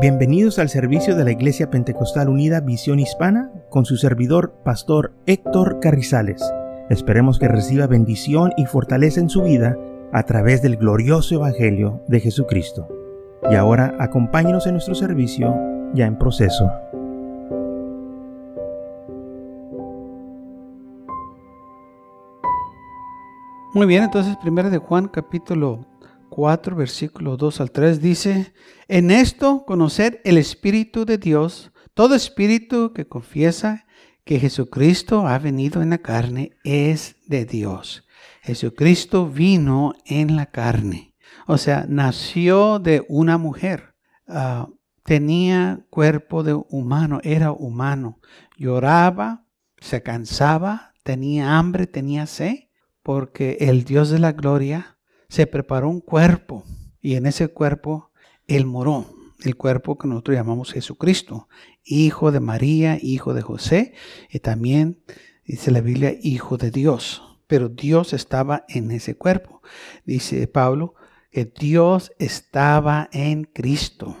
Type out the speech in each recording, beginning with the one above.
Bienvenidos al servicio de la Iglesia Pentecostal Unida Visión Hispana con su servidor, Pastor Héctor Carrizales. Esperemos que reciba bendición y fortaleza en su vida a través del glorioso Evangelio de Jesucristo. Y ahora acompáñenos en nuestro servicio ya en proceso. Muy bien, entonces primero de Juan capítulo 4, versículo 2 al 3 dice, en esto conocer el Espíritu de Dios, todo espíritu que confiesa que Jesucristo ha venido en la carne es de Dios. Jesucristo vino en la carne, o sea, nació de una mujer, uh, tenía cuerpo de humano, era humano, lloraba, se cansaba, tenía hambre, tenía sed, porque el Dios de la gloria se preparó un cuerpo y en ese cuerpo Él moró, el cuerpo que nosotros llamamos Jesucristo, hijo de María, hijo de José y también, dice la Biblia, hijo de Dios. Pero Dios estaba en ese cuerpo. Dice Pablo que Dios estaba en Cristo.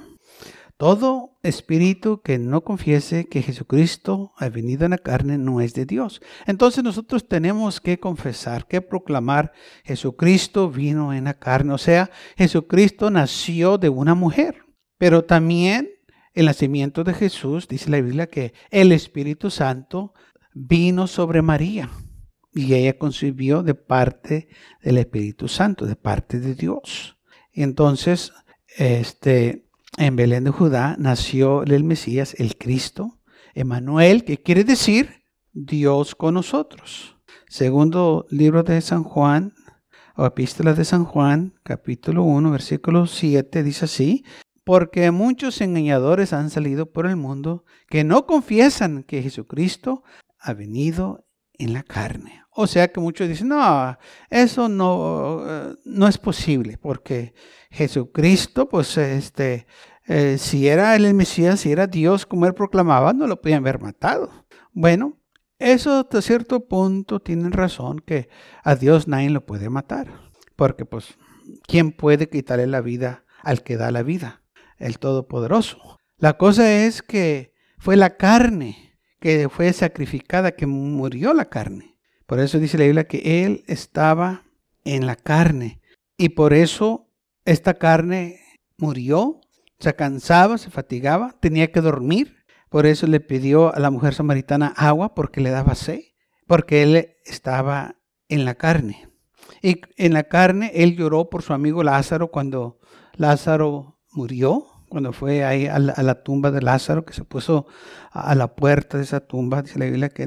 Todo espíritu que no confiese que Jesucristo ha venido en la carne no es de Dios. Entonces nosotros tenemos que confesar, que proclamar, Jesucristo vino en la carne. O sea, Jesucristo nació de una mujer. Pero también el nacimiento de Jesús, dice la Biblia, que el Espíritu Santo vino sobre María. Y ella concibió de parte del Espíritu Santo, de parte de Dios. entonces, este, en Belén de Judá nació el Mesías, el Cristo, Emanuel, que quiere decir Dios con nosotros. Segundo libro de San Juan, o epístola de San Juan, capítulo 1, versículo 7, dice así, porque muchos engañadores han salido por el mundo que no confiesan que Jesucristo ha venido en la carne. O sea que muchos dicen, no, eso no, eh, no es posible, porque Jesucristo, pues este, eh, si era el Mesías, si era Dios como él proclamaba, no lo podían haber matado. Bueno, eso hasta cierto punto tienen razón que a Dios nadie lo puede matar, porque pues, ¿quién puede quitarle la vida al que da la vida? El Todopoderoso. La cosa es que fue la carne que fue sacrificada, que murió la carne. Por eso dice la Biblia que Él estaba en la carne. Y por eso esta carne murió, se cansaba, se fatigaba, tenía que dormir. Por eso le pidió a la mujer samaritana agua porque le daba sed, porque Él estaba en la carne. Y en la carne Él lloró por su amigo Lázaro cuando Lázaro murió cuando fue ahí a la, tumba de Lázaro, que se puso a, la puerta de esa tumba, dice la Biblia que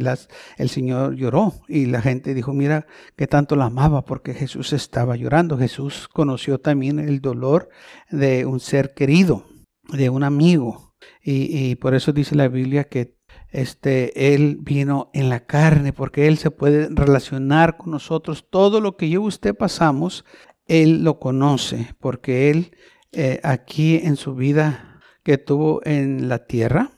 el Señor lloró y la gente dijo, mira que tanto la amaba porque Jesús estaba llorando. Jesús conoció también el dolor de un ser querido, de un amigo. Y, y por eso dice la Biblia que este, Él vino en la carne, porque Él se puede relacionar con nosotros. Todo lo que yo y usted pasamos, Él lo conoce, porque Él eh, aquí en su vida que tuvo en la tierra.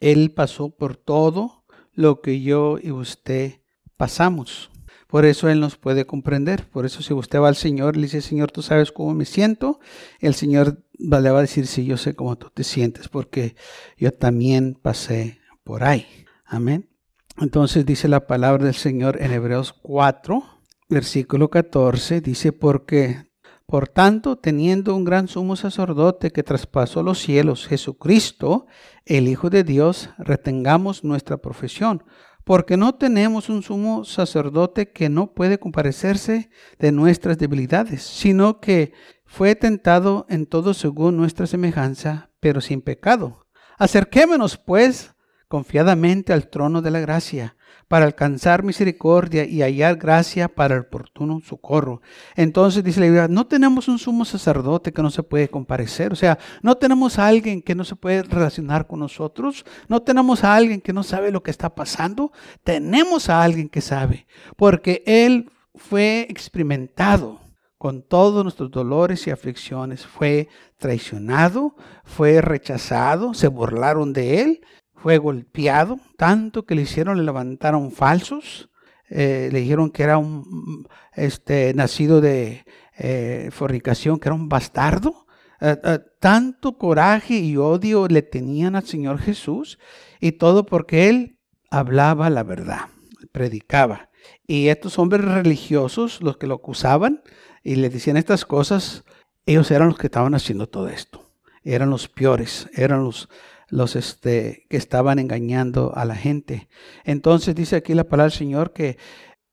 Él pasó por todo lo que yo y usted pasamos. Por eso Él nos puede comprender. Por eso si usted va al Señor, le dice, Señor, tú sabes cómo me siento, el Señor le va a decir, sí, yo sé cómo tú te sientes, porque yo también pasé por ahí. Amén. Entonces dice la palabra del Señor en Hebreos 4, versículo 14, dice, porque por tanto, teniendo un gran sumo sacerdote que traspasó los cielos, Jesucristo, el Hijo de Dios, retengamos nuestra profesión, porque no tenemos un sumo sacerdote que no puede comparecerse de nuestras debilidades, sino que fue tentado en todo según nuestra semejanza, pero sin pecado. Acerquémonos, pues, confiadamente al trono de la gracia para alcanzar misericordia y hallar gracia para el oportuno socorro. Entonces dice la Biblia, no tenemos un sumo sacerdote que no se puede comparecer, o sea, no tenemos a alguien que no se puede relacionar con nosotros, no tenemos a alguien que no sabe lo que está pasando, tenemos a alguien que sabe, porque Él fue experimentado con todos nuestros dolores y aflicciones, fue traicionado, fue rechazado, se burlaron de Él, fue golpeado, tanto que le hicieron, le levantaron falsos, eh, le dijeron que era un este, nacido de eh, fornicación, que era un bastardo, Eh, tanto coraje y odio le tenían al Señor Jesús y todo porque Él hablaba la verdad, predicaba. Y estos hombres religiosos, los que lo acusaban y le decían estas cosas, ellos eran los que estaban haciendo todo esto. Eran los peores, eran los, los este, que estaban engañando a la gente. Entonces dice aquí la palabra del Señor que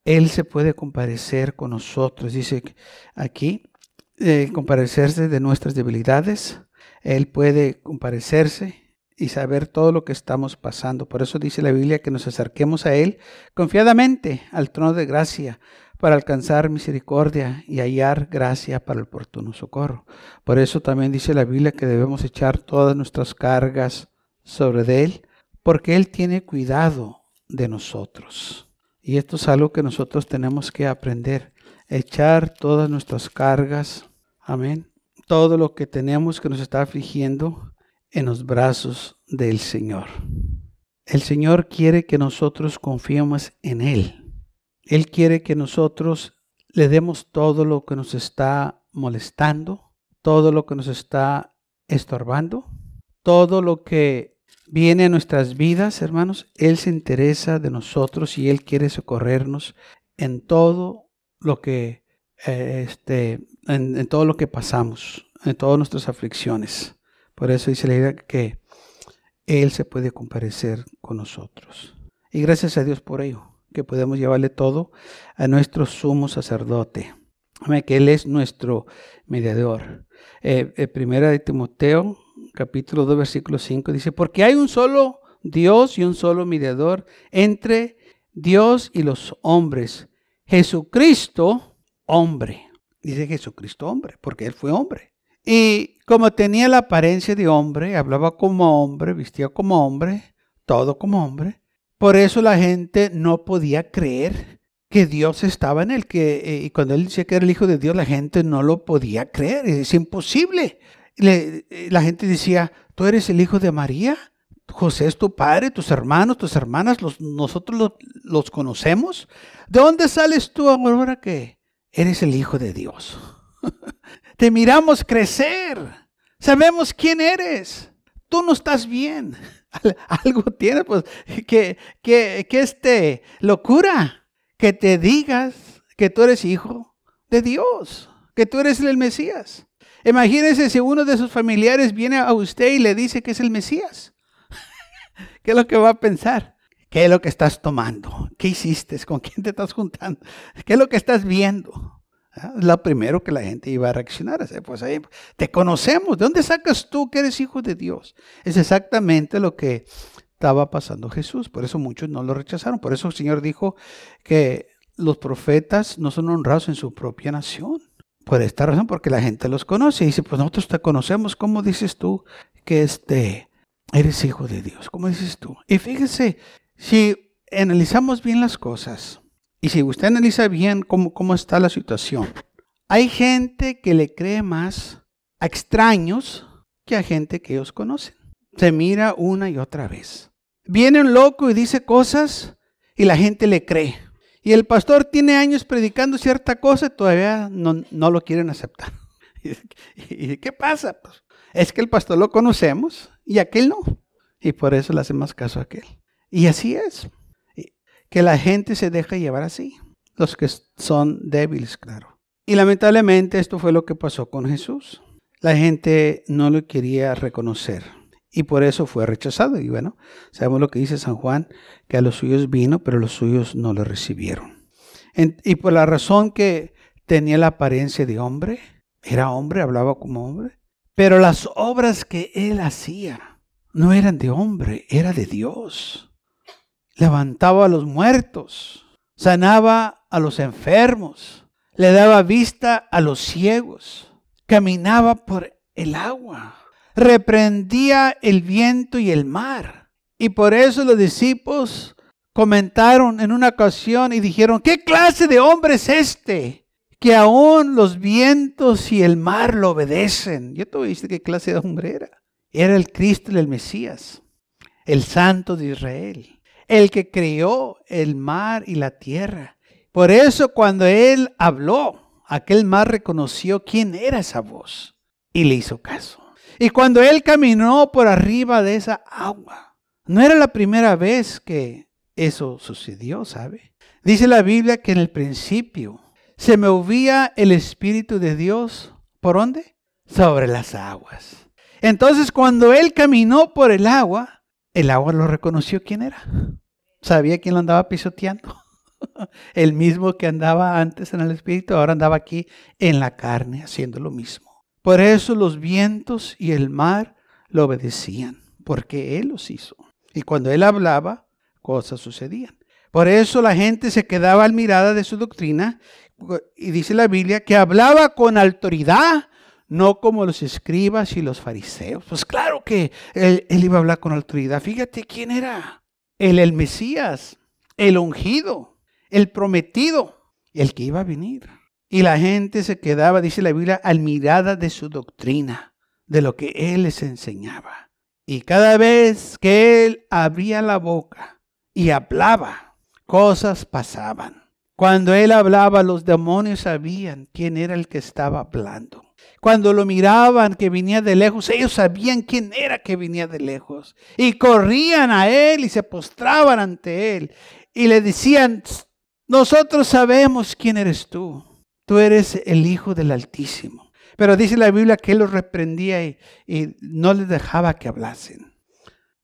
Él se puede comparecer con nosotros. Dice aquí, eh, comparecerse de nuestras debilidades. Él puede comparecerse y saber todo lo que estamos pasando. Por eso dice la Biblia que nos acerquemos a Él confiadamente al trono de gracia para alcanzar misericordia y hallar gracia para el oportuno socorro. Por eso también dice la Biblia que debemos echar todas nuestras cargas sobre Él, porque Él tiene cuidado de nosotros. Y esto es algo que nosotros tenemos que aprender, echar todas nuestras cargas, amén, todo lo que tenemos que nos está afligiendo en los brazos del Señor. El Señor quiere que nosotros confiemos en Él. Él quiere que nosotros le demos todo lo que nos está molestando, todo lo que nos está estorbando, todo lo que viene a nuestras vidas, hermanos. Él se interesa de nosotros y Él quiere socorrernos en todo lo que, eh, este, en, todo lo que pasamos, en todas nuestras aflicciones. Por eso dice la idea que Él se puede comparecer con nosotros. Y gracias a Dios por ello que podemos llevarle todo a nuestro sumo sacerdote, que Él es nuestro mediador. Eh, eh, primera de Timoteo, capítulo 2, versículo 5, dice, porque hay un solo Dios y un solo mediador entre Dios y los hombres, Jesucristo, hombre. Dice Jesucristo, hombre, porque Él fue hombre. Y como tenía la apariencia de hombre, hablaba como hombre, vestía como hombre, todo como hombre, por eso la gente no podía creer que Dios estaba en él, que eh, y cuando él decía que era el hijo de Dios, la gente no lo podía creer, es imposible. Eh, la gente decía, tú eres el hijo de María, José es tu padre, tus hermanos, tus hermanas, nosotros los, los conocemos. ¿De dónde sales tú ahora que eres el hijo de Dios? Te miramos crecer, sabemos quién eres, tú no estás bien. Algo tiene, pues, que, que, que este locura, que te digas que tú eres hijo de Dios, que tú eres el Mesías. Imagínese si uno de sus familiares viene a usted y le dice que es el Mesías. ¿Qué es lo que va a pensar? ¿Qué es lo que estás tomando? ¿Qué hiciste? ¿Con quién te estás juntando? ¿Qué es lo que estás viendo? Ah, es lo primero que la gente iba a reaccionar. Pues ahí te conocemos. ¿De dónde sacas tú que eres hijo de Dios? Es exactamente lo que estaba pasando Jesús. Por eso muchos no lo rechazaron. Por eso el Señor dijo que los profetas no son honrados en su propia nación. Por esta razón, porque la gente los conoce. Y dice, pues nosotros te conocemos. ¿Cómo dices tú que este, eres hijo de Dios? ¿Cómo dices tú? Y fíjese, si analizamos bien las cosas, y si usted analiza bien cómo, cómo está la situación, hay gente que le cree más a extraños que a gente que ellos conocen. Se mira una y otra vez. Viene un loco y dice cosas y la gente le cree. Y el pastor tiene años predicando cierta cosa y todavía no, no lo quieren aceptar. ¿Y qué pasa? Pues es que el pastor lo conocemos y aquel no. Y por eso le hacemos caso a aquel. Y así es que la gente se deja llevar así, los que son débiles, claro. Y lamentablemente esto fue lo que pasó con Jesús. La gente no lo quería reconocer y por eso fue rechazado. Y bueno, sabemos lo que dice San Juan, que a los suyos vino, pero los suyos no lo recibieron. y por la razón que tenía la apariencia de hombre, era hombre, hablaba como hombre, pero las obras que él hacía no eran de hombre, era de Dios levantaba a los muertos, sanaba a los enfermos, le daba vista a los ciegos, caminaba por el agua, reprendía el viento y el mar. Y por eso los discípulos comentaron en una ocasión y dijeron, ¿qué clase de hombre es este? Que aún los vientos y el mar lo obedecen. Yo te voy qué clase de hombre era. Era el Cristo, el Mesías, el Santo de Israel el que creó el mar y la tierra. Por eso cuando él habló, aquel mar reconoció quién era esa voz. y le hizo caso. Y cuando él caminó por arriba de esa agua, no era la primera vez que eso sucedió, ¿sabe? Dice la Biblia que en el principio se movía el Espíritu de Dios. ¿Por dónde? Sobre las aguas. Entonces cuando él caminó por el agua, el agua lo reconoció quién era. Sabía quién lo andaba pisoteando. El mismo que andaba antes en el Espíritu, ahora andaba aquí en la carne haciendo lo mismo. Por eso los vientos y el mar lo obedecían, porque Él los hizo. Y cuando Él hablaba, cosas sucedían. Por eso la gente se quedaba admirada de su doctrina y dice la Biblia que hablaba con autoridad, no como los escribas y los fariseos. Pues claro que él, iba a hablar con autoridad. Fíjate quién era. Él, el Mesías, el ungido, el prometido, el que iba a venir. Y la gente se quedaba, dice la Biblia, admirada de su doctrina, de lo que él les enseñaba. Y cada vez que él abría la boca y hablaba, cosas pasaban. Cuando él hablaba, los demonios sabían quién era el que estaba hablando. Cuando lo miraban que venía de lejos, ellos sabían quién era que venía de lejos. Y corrían a él y se postraban ante él. Y le decían, nosotros sabemos quién eres tú. Tú eres el Hijo del Altísimo. Pero dice la Biblia que él los reprendía y, no les dejaba que hablasen.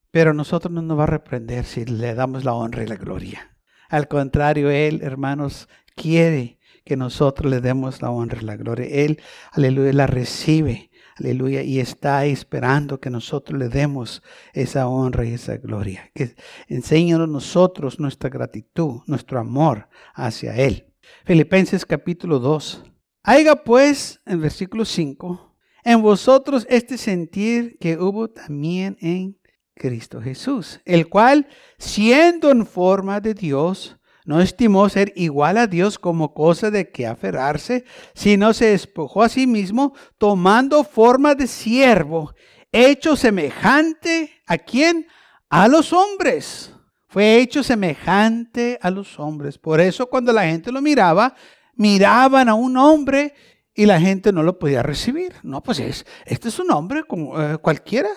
Pero nosotros no nos va a reprender si le damos la honra y la gloria. Al contrario, Él, hermanos, quiere que nosotros le demos la honra y la gloria. Él, aleluya, la recibe, aleluya, y está esperando que nosotros le demos esa honra y esa gloria. Que enséñanos nosotros nuestra gratitud, nuestro amor hacia Él. Filipenses capítulo 2. Haiga pues, en versículo 5, en vosotros este sentir que hubo también en Cristo Jesús, el cual, siendo en forma de Dios, no estimó ser igual a Dios como cosa de que aferrarse, sino se despojó a sí mismo, tomando forma de siervo, hecho semejante a quién? A los hombres. Fue hecho semejante a los hombres. Por eso cuando la gente lo miraba, miraban a un hombre y la gente no lo podía recibir. No, pues es, este es un hombre eh, cualquiera.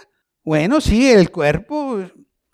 Bueno, sí, el cuerpo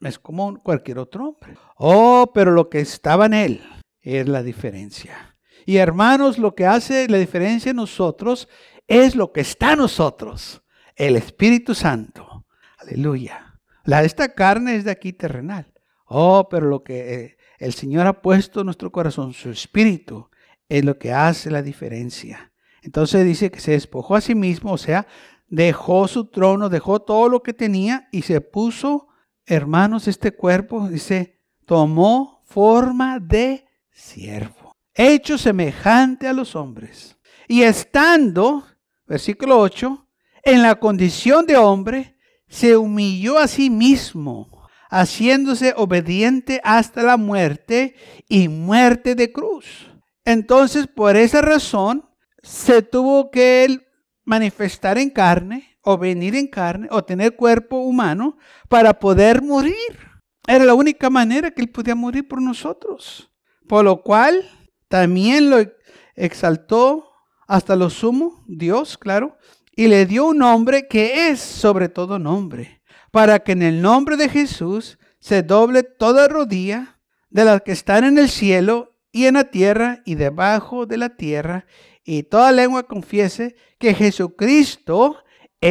es como cualquier otro hombre. Oh, pero lo que estaba en él es la diferencia. Y hermanos, lo que hace la diferencia en nosotros es lo que está en nosotros, el Espíritu Santo. Aleluya. La esta carne es de aquí terrenal. Oh, pero lo que eh, el Señor ha puesto en nuestro corazón, su Espíritu, es lo que hace la diferencia. Entonces dice que se despojó a sí mismo, o sea, dejó su trono, dejó todo lo que tenía y se puso, hermanos, este cuerpo, dice, tomó forma de siervo, hecho semejante a los hombres. Y estando, versículo 8, en la condición de hombre, se humilló a sí mismo, haciéndose obediente hasta la muerte y muerte de cruz. Entonces, por esa razón, se tuvo que manifestar en carne o venir en carne o tener cuerpo humano para poder morir. Era la única manera que él podía morir por nosotros. Por lo cual también lo exaltó hasta lo sumo, Dios, claro, y le dio un nombre que es sobre todo nombre, para que en el nombre de Jesús se doble toda rodilla de las que están en el cielo y en la tierra y debajo de la tierra, y toda lengua confiese que Jesucristo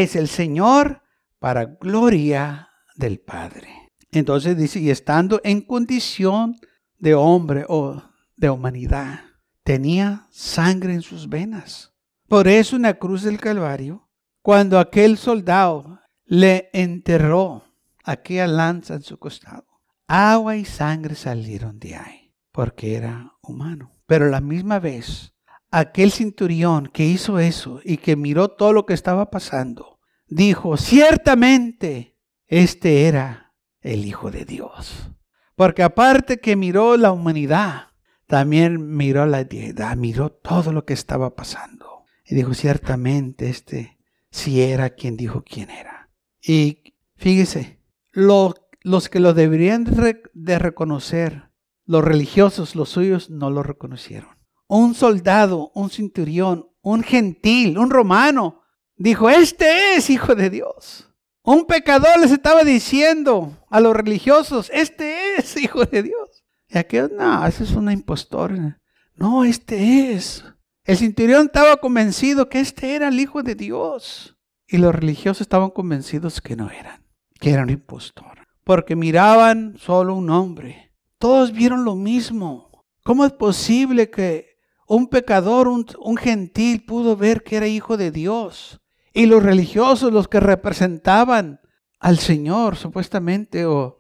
es el Señor para gloria del Padre. Entonces dice, y estando en condición de hombre o de humanidad, tenía sangre en sus venas. Por eso en la cruz del Calvario, cuando aquel soldado le enterró aquella lanza en su costado, agua y sangre salieron de ahí, porque era humano. Pero la misma vez aquel centurión que hizo eso y que miró todo lo que estaba pasando, dijo, ciertamente, este era el Hijo de Dios. Porque aparte que miró la humanidad, también miró la deidad, miró todo lo que estaba pasando. Y dijo, ciertamente, este sí era quien dijo quién era. Y fíjese, los que lo deberían de reconocer, los religiosos, los suyos, no lo reconocieron un soldado, un centurión, un gentil, un romano, dijo, este es hijo de Dios. Un pecador les estaba diciendo a los religiosos, este es hijo de Dios. Y aquellos, no, ese es una impostora. No, este es. El cinturón estaba convencido que este era el hijo de Dios. Y los religiosos estaban convencidos que no eran, que era un impostor. Porque miraban solo un hombre. Todos vieron lo mismo. ¿Cómo es posible que un pecador, un, gentil, pudo ver que era hijo de Dios? Y los religiosos, los que representaban al Señor, supuestamente, o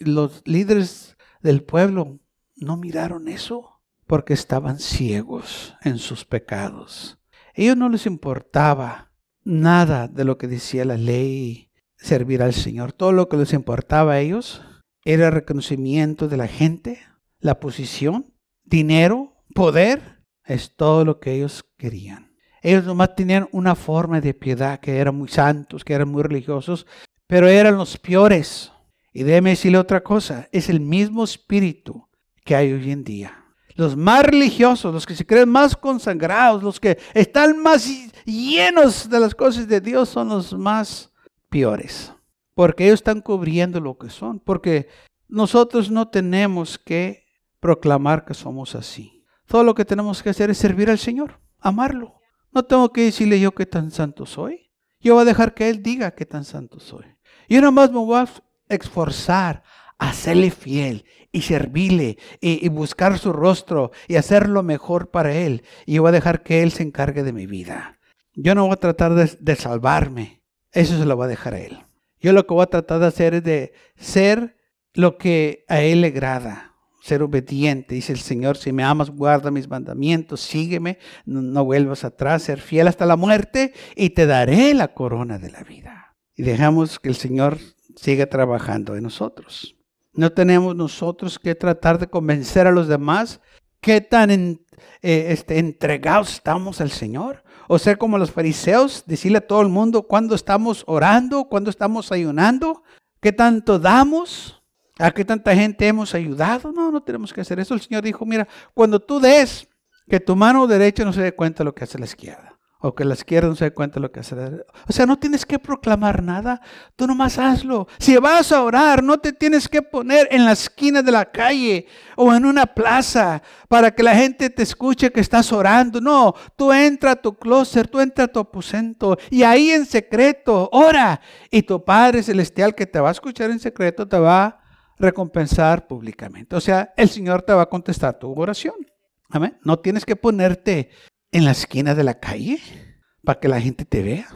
los líderes del pueblo, no miraron eso porque estaban ciegos en sus pecados. A ellos no les importaba nada de lo que decía la ley, servir al Señor. Todo lo que les importaba a ellos era el reconocimiento de la gente, la posición, dinero, poder. Es todo lo que ellos querían. Ellos nomás tenían una forma de piedad, que eran muy santos, que eran muy religiosos, pero eran los peores. Y déjeme decirle otra cosa, es el mismo espíritu que hay hoy en día. Los más religiosos, los que se creen más consagrados, los que están más llenos de las cosas de Dios son los más peores. Porque ellos están cubriendo lo que son. Porque nosotros no tenemos que proclamar que somos así. Todo lo que tenemos que hacer es servir al Señor, amarlo. No tengo que decirle yo qué tan santo soy. Yo voy a dejar que Él diga qué tan santo soy. Yo nada más me voy a esforzar a serle fiel y servirle y, buscar su rostro y hacer lo mejor para Él. Y yo voy a dejar que Él se encargue de mi vida. Yo no voy a tratar de, de salvarme. Eso se lo voy a dejar a Él. Yo lo que voy a tratar de hacer es de ser lo que a Él le agrada ser obediente. Dice el Señor, si me amas, guarda mis mandamientos, sígueme, no, vuelvas atrás, ser fiel hasta la muerte y te daré la corona de la vida. Y dejamos que el Señor siga trabajando en nosotros. No tenemos nosotros que tratar de convencer a los demás qué tan eh, este, entregados estamos al Señor. O ser como los fariseos, decirle a todo el mundo cuándo estamos orando, cuándo estamos ayunando, qué tanto damos. ¿A qué tanta gente hemos ayudado? No, no tenemos que hacer eso. El Señor dijo, mira, cuando tú des, que tu mano derecha no se dé cuenta de lo que hace la izquierda. O que la izquierda no se dé cuenta de lo que hace la derecha. O sea, no tienes que proclamar nada. Tú nomás hazlo. Si vas a orar, no te tienes que poner en la esquina de la calle o en una plaza para que la gente te escuche que estás orando. No, tú entra a tu closet, tú entra a tu aposento y ahí en secreto ora. Y tu Padre Celestial que te va a escuchar en secreto te va a recompensar públicamente. O sea, el Señor te va a contestar tu oración. Amén. No tienes que ponerte en la esquina de la calle para que la gente te vea.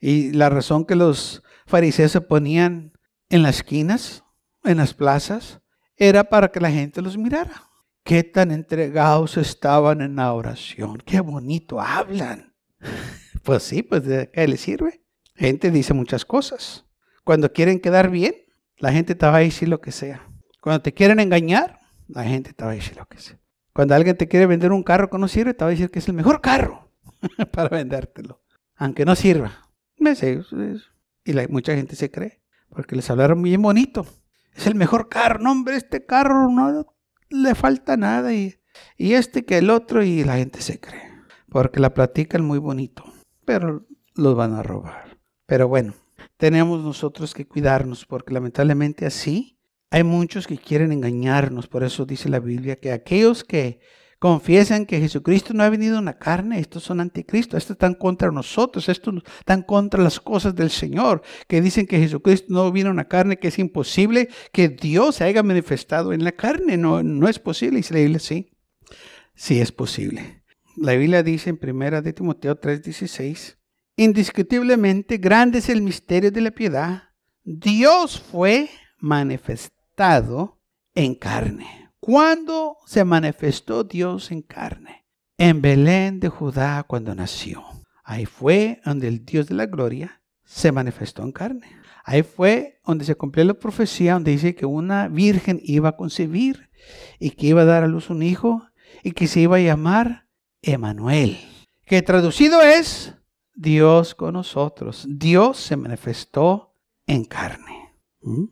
Y la razón que los fariseos se ponían en las esquinas, en las plazas, era para que la gente los mirara. Qué tan entregados estaban en la oración. Qué bonito hablan. Pues sí, pues de qué les sirve. Gente dice muchas cosas. Cuando quieren quedar bien, la gente te va a decir lo que sea. Cuando te quieren engañar, la gente te va a decir lo que sea. Cuando alguien te quiere vender un carro que no sirve, te va a decir que es el mejor carro para vendértelo, aunque no sirva. Y mucha gente se cree, porque les hablaron bien bonito. Es el mejor carro, no hombre, este carro no le falta nada y, y este que el otro y la gente se cree, porque la platican muy bonito, pero los van a robar. Pero bueno, tenemos nosotros que cuidarnos, porque lamentablemente así hay muchos que quieren engañarnos. Por eso dice la Biblia que aquellos que confiesan que Jesucristo no ha venido en la carne, estos son anticristos, estos están contra nosotros, estos están contra las cosas del Señor, que dicen que Jesucristo no vino en la carne, que es imposible que Dios se haya manifestado en la carne, no, no es posible. Y la Biblia sí, sí es posible. La Biblia dice en primera de Timoteo 3:16, Indiscutiblemente grande es el misterio de la piedad. Dios fue manifestado en carne. ¿Cuándo se manifestó Dios en carne? En Belén de Judá cuando nació. Ahí fue donde el Dios de la gloria se manifestó en carne. Ahí fue donde se cumplió la profecía donde dice que una virgen iba a concebir y que iba a dar a luz un hijo y que se iba a llamar Emanuel. Que traducido es Dios con nosotros. Dios se manifestó en carne. ¿Mm?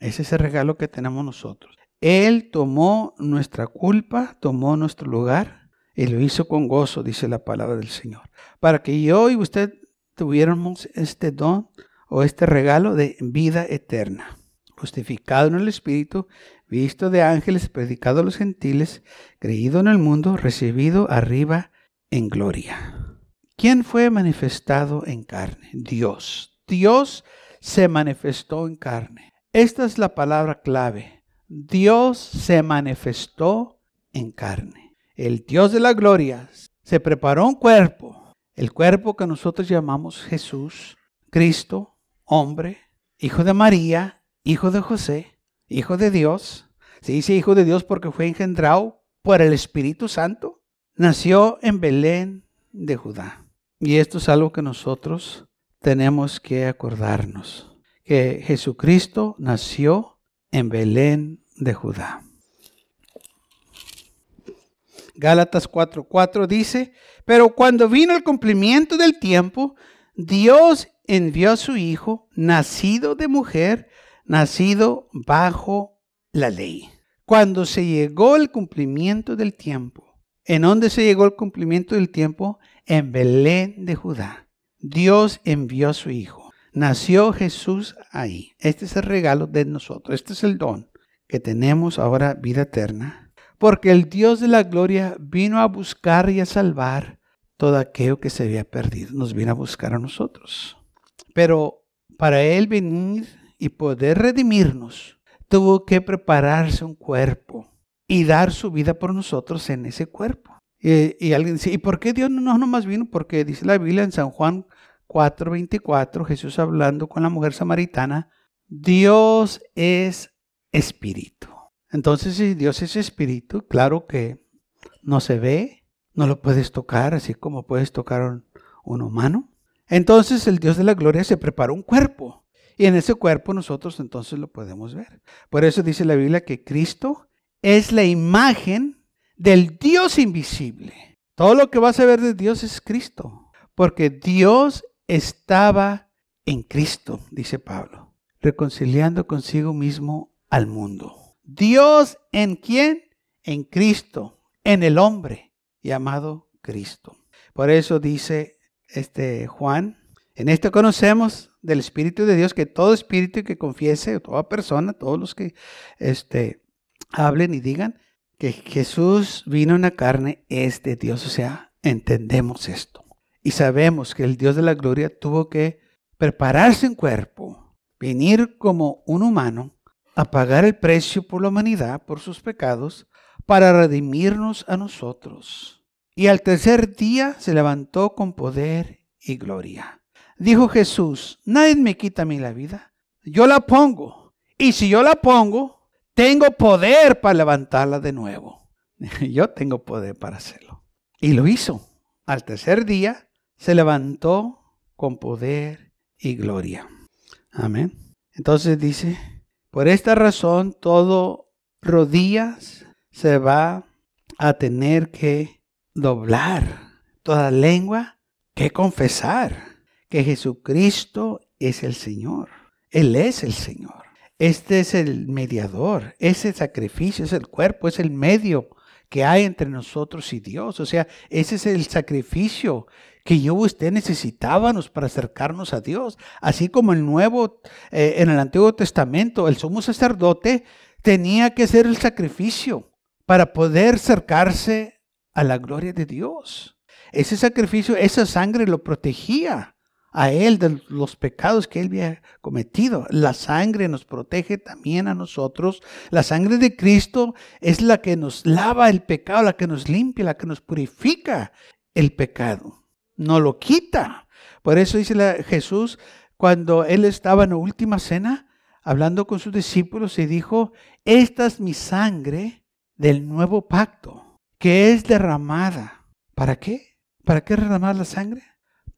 Ese es el regalo que tenemos nosotros. Él tomó nuestra culpa, tomó nuestro lugar y lo hizo con gozo, dice la palabra del Señor. Para que yo y usted tuviéramos este don o este regalo de vida eterna, justificado en el Espíritu, visto de ángeles, predicado a los gentiles, creído en el mundo, recibido arriba en gloria. ¿Quién fue manifestado en carne? Dios. Dios se manifestó en carne. Esta es la palabra clave. Dios se manifestó en carne. El Dios de la gloria se preparó un cuerpo, el cuerpo que nosotros llamamos Jesús, Cristo, hombre, hijo de María, hijo de José, hijo de Dios. Se dice hijo de Dios porque fue engendrado por el Espíritu Santo. Nació en Belén de Judá. Y esto es algo que nosotros tenemos que acordarnos, que Jesucristo nació en Belén de Judá. Gálatas 4:4 dice, pero cuando vino el cumplimiento del tiempo, Dios envió a su Hijo, nacido de mujer, nacido bajo la ley. Cuando se llegó el cumplimiento del tiempo, ¿en dónde se llegó el cumplimiento del tiempo? En Belén de Judá. Dios envió a su Hijo. Nació Jesús ahí. Este es el regalo de nosotros. Este es el don que tenemos ahora vida eterna. Porque el Dios de la gloria vino a buscar y a salvar todo aquello que se había perdido. Nos vino a buscar a nosotros. Pero para Él venir y poder redimirnos, tuvo que prepararse un cuerpo y dar su vida por nosotros en ese cuerpo. Y, alguien dice, ¿y por qué Dios no nomás vino? Porque dice la Biblia en San Juan 4:24, Jesús hablando con la mujer samaritana, Dios es espíritu. Entonces, si Dios es espíritu, claro que no se ve, no lo puedes tocar, así como puedes tocar un, un humano. Entonces el Dios de la gloria se preparó un cuerpo y en ese cuerpo nosotros entonces lo podemos ver. Por eso dice la Biblia que Cristo es la imagen del Dios invisible. Todo lo que vas a ver de Dios es Cristo, porque Dios estaba en Cristo, dice Pablo, reconciliando consigo mismo al mundo. Dios en quién? En Cristo, en el hombre llamado Cristo. Por eso dice este Juan, en esto conocemos del Espíritu de Dios, que todo espíritu que confiese, toda persona, todos los que este, hablen y digan que Jesús vino en la carne es de Dios. O sea, entendemos esto. Y sabemos que el Dios de la gloria tuvo que prepararse en cuerpo, venir como un humano, a pagar el precio por la humanidad, por sus pecados, para redimirnos a nosotros. Y al tercer día se levantó con poder y gloria. Dijo Jesús, nadie me quita a mí la vida. Yo la pongo. Y si yo la pongo, tengo poder para levantarla de nuevo. Yo tengo poder para hacerlo. Y lo hizo. Al tercer día se levantó con poder y gloria. Amén. Entonces dice, por esta razón todo rodillas se va a tener que doblar, toda lengua que confesar que Jesucristo es el Señor. Él es el Señor. Este es el mediador. Ese sacrificio es el cuerpo, es el medio que hay entre nosotros y Dios. O sea, ese es el sacrificio que yo usted necesitábamos para acercarnos a Dios. Así como el nuevo, eh, en el Antiguo Testamento, el sumo sacerdote tenía que hacer el sacrificio para poder acercarse a la gloria de Dios. Ese sacrificio, esa sangre lo protegía a Él de los pecados que Él había cometido. La sangre nos protege también a nosotros. La sangre de Cristo es la que nos lava el pecado, la que nos limpia, la que nos purifica el pecado. No lo quita. Por eso dice Jesús, cuando Él estaba en la última cena, hablando con sus discípulos, y dijo, esta es mi sangre del nuevo pacto, que es derramada. ¿Para qué? ¿Para qué derramar la sangre?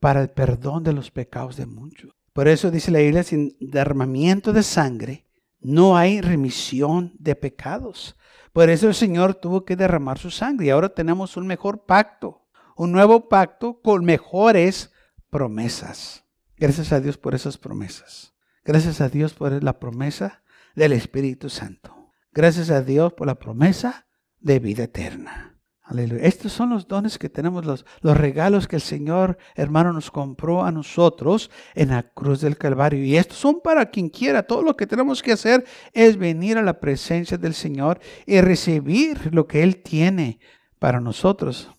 Para el perdón de los pecados de muchos. Por eso dice la Biblia, sin derramamiento de sangre no hay remisión de pecados. Por eso el Señor tuvo que derramar su sangre y ahora tenemos un mejor pacto, un nuevo pacto con mejores promesas. Gracias a Dios por esas promesas. Gracias a Dios por la promesa del Espíritu Santo. Gracias a Dios por la promesa de vida eterna. Estos son los dones que tenemos, los, los regalos que el Señor, hermano, nos compró a nosotros en la cruz del Calvario. Y estos son para quien quiera. Todo lo que tenemos que hacer es venir a la presencia del Señor y recibir lo que Él tiene para nosotros.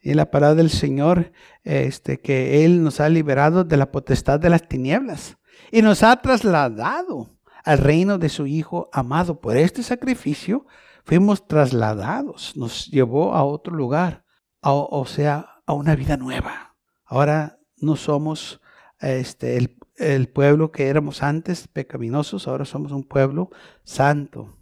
Y la palabra del Señor, este, que Él nos ha liberado de la potestad de las tinieblas y nos ha trasladado al reino de su Hijo amado. Por este sacrificio fuimos trasladados, nos llevó a otro lugar, o sea, a una vida nueva. Ahora no somos este, el, el pueblo que éramos antes, pecaminosos, ahora somos un pueblo santo,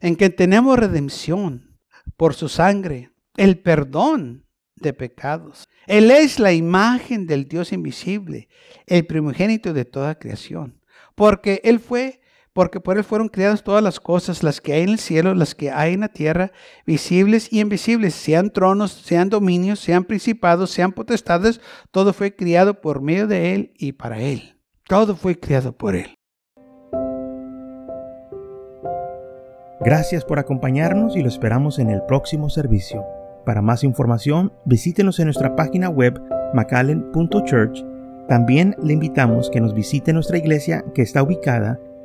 en que tenemos redención por su sangre, el perdón de pecados. Él es la imagen del Dios invisible, el primogénito de toda creación, porque Él fue, porque por Él fueron creadas todas las cosas, las que hay en el cielo, las que hay en la tierra, visibles y invisibles, sean tronos, sean dominios, sean principados, sean potestades, todo fue criado por medio de Él y para Él. Todo fue criado por Él. Gracias por acompañarnos y lo esperamos en el próximo servicio. Para más información, visítenos en nuestra página web macallen.church. También le invitamos que nos visite nuestra iglesia que está ubicada